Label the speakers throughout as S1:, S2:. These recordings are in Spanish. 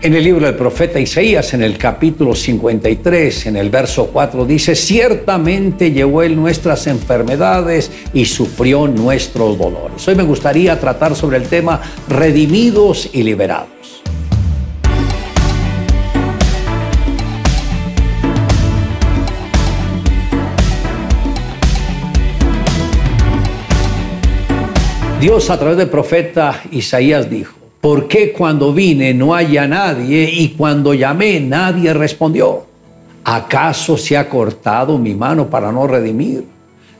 S1: En el libro del profeta Isaías, en el capítulo 53, en el verso 4, dice, ciertamente llevó él nuestras enfermedades y sufrió nuestros dolores. Hoy me gustaría tratar sobre el tema redimidos y liberados. Dios a través del profeta Isaías dijo, ¿por qué cuando vine no haya nadie y cuando llamé nadie respondió? ¿Acaso se ha cortado mi mano para no redimir?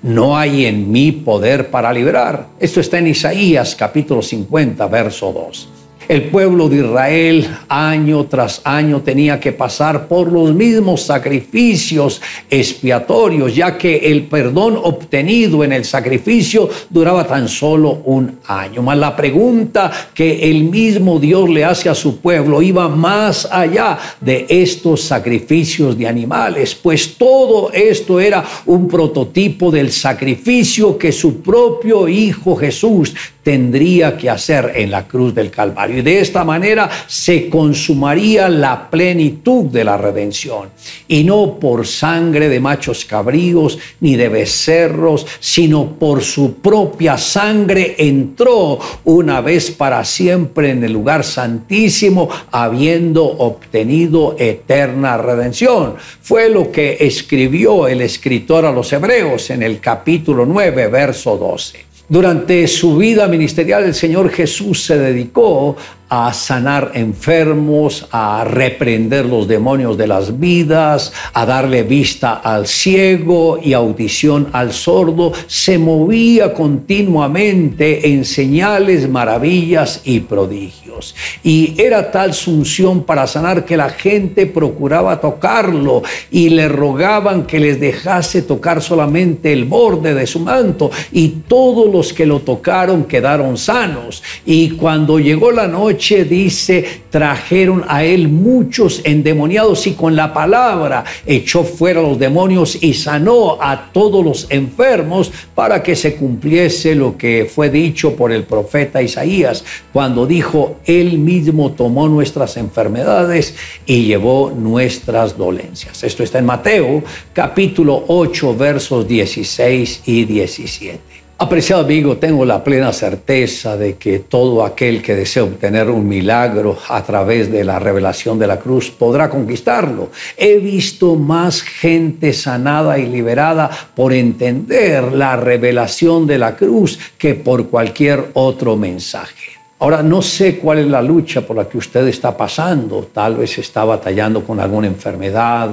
S1: No hay en mí poder para librar. Esto está en Isaías capítulo 50, verso 2. El pueblo de Israel año tras año tenía que pasar por los mismos sacrificios expiatorios, ya que el perdón obtenido en el sacrificio duraba tan solo un año. Mas la pregunta que el mismo Dios le hace a su pueblo iba más allá de estos sacrificios de animales, pues todo esto era un prototipo del sacrificio que su propio Hijo Jesús tendría que hacer en la cruz del Calvario. Y de esta manera se consumaría la plenitud de la redención. Y no por sangre de machos cabríos ni de becerros, sino por su propia sangre entró una vez para siempre en el lugar santísimo, habiendo obtenido eterna redención. Fue lo que escribió el escritor a los hebreos en el capítulo 9, verso 12. Durante su vida ministerial el Señor Jesús se dedicó a sanar enfermos, a reprender los demonios de las vidas, a darle vista al ciego y audición al sordo, se movía continuamente en señales, maravillas y prodigios. Y era tal su unción para sanar que la gente procuraba tocarlo y le rogaban que les dejase tocar solamente el borde de su manto. Y todos los que lo tocaron quedaron sanos. Y cuando llegó la noche, dice, trajeron a él muchos endemoniados y con la palabra echó fuera los demonios y sanó a todos los enfermos para que se cumpliese lo que fue dicho por el profeta Isaías cuando dijo, él mismo tomó nuestras enfermedades y llevó nuestras dolencias. Esto está en Mateo capítulo 8 versos 16 y 17. Apreciado amigo, tengo la plena certeza de que todo aquel que desea obtener un milagro a través de la revelación de la cruz podrá conquistarlo. He visto más gente sanada y liberada por entender la revelación de la cruz que por cualquier otro mensaje. Ahora, no sé cuál es la lucha por la que usted está pasando. Tal vez está batallando con alguna enfermedad,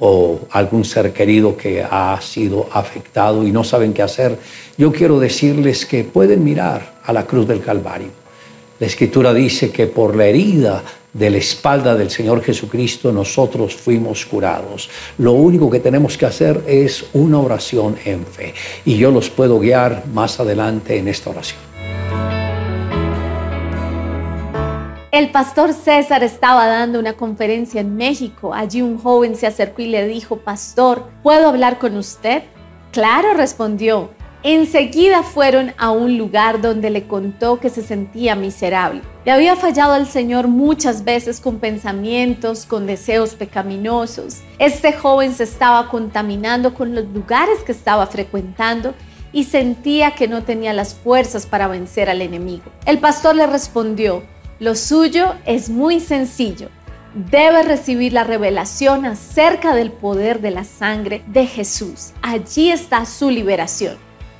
S1: o algún ser querido que ha sido afectado y no saben qué hacer, yo quiero decirles que pueden mirar a la cruz del Calvario. La escritura dice que por la herida de la espalda del Señor Jesucristo nosotros fuimos curados. Lo único que tenemos que hacer es una oración en fe. Y yo los puedo guiar más adelante en esta oración.
S2: El pastor César estaba dando una conferencia en México. Allí un joven se acercó y le dijo, Pastor, ¿puedo hablar con usted? Claro, respondió. Enseguida fueron a un lugar donde le contó que se sentía miserable. Le había fallado al Señor muchas veces con pensamientos, con deseos pecaminosos. Este joven se estaba contaminando con los lugares que estaba frecuentando y sentía que no tenía las fuerzas para vencer al enemigo. El pastor le respondió, lo suyo es muy sencillo. Debe recibir la revelación acerca del poder de la sangre de Jesús. Allí está su liberación.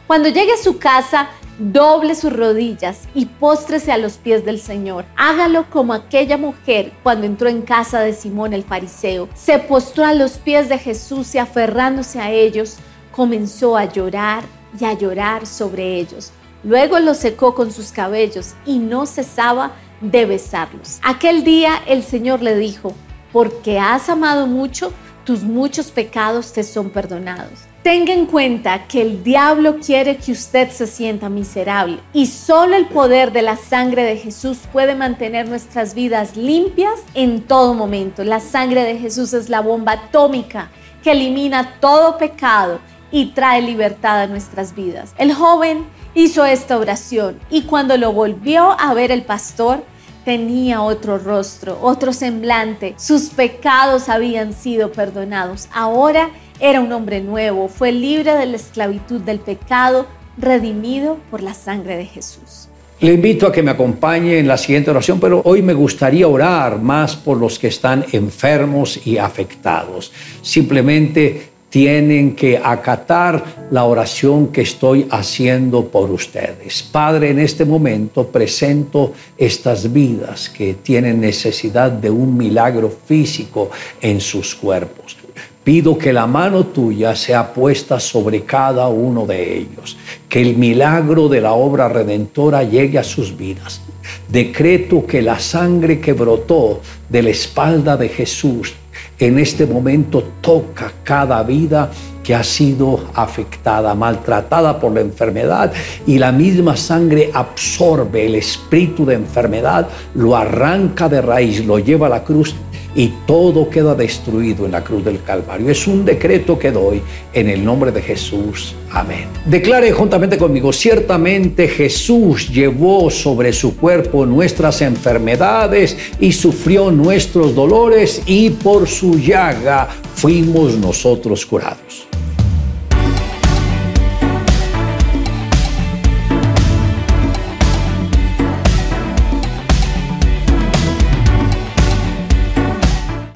S2: Cuando llegue a su casa, doble sus rodillas y póstrese a los pies del Señor. Hágalo como aquella mujer cuando entró en casa de Simón el fariseo. Se postró a los pies de Jesús y aferrándose a ellos, comenzó a llorar y a llorar sobre ellos. Luego los secó con sus cabellos y no cesaba de besarlos. Aquel día el Señor le dijo, porque has amado mucho, tus muchos pecados te son perdonados. Tenga en cuenta que el diablo quiere que usted se sienta miserable y solo el poder de la sangre de Jesús puede mantener nuestras vidas limpias en todo momento. La sangre de Jesús es la bomba atómica que elimina todo pecado y trae libertad a nuestras vidas. El joven hizo esta oración y cuando lo volvió a ver el pastor, tenía otro rostro, otro semblante. Sus pecados habían sido perdonados. Ahora era un hombre nuevo, fue libre de la esclavitud del pecado, redimido por la sangre de Jesús.
S1: Le invito a que me acompañe en la siguiente oración, pero hoy me gustaría orar más por los que están enfermos y afectados. Simplemente tienen que acatar la oración que estoy haciendo por ustedes. Padre, en este momento presento estas vidas que tienen necesidad de un milagro físico en sus cuerpos. Pido que la mano tuya sea puesta sobre cada uno de ellos, que el milagro de la obra redentora llegue a sus vidas. Decreto que la sangre que brotó de la espalda de Jesús en este momento toca cada vida que ha sido afectada, maltratada por la enfermedad y la misma sangre absorbe el espíritu de enfermedad, lo arranca de raíz, lo lleva a la cruz y todo queda destruido en la cruz del Calvario. Es un decreto que doy en el nombre de Jesús. Amén. Declare juntamente conmigo, ciertamente Jesús llevó sobre su cuerpo nuestras enfermedades y sufrió nuestros dolores y por su llaga fuimos nosotros curados.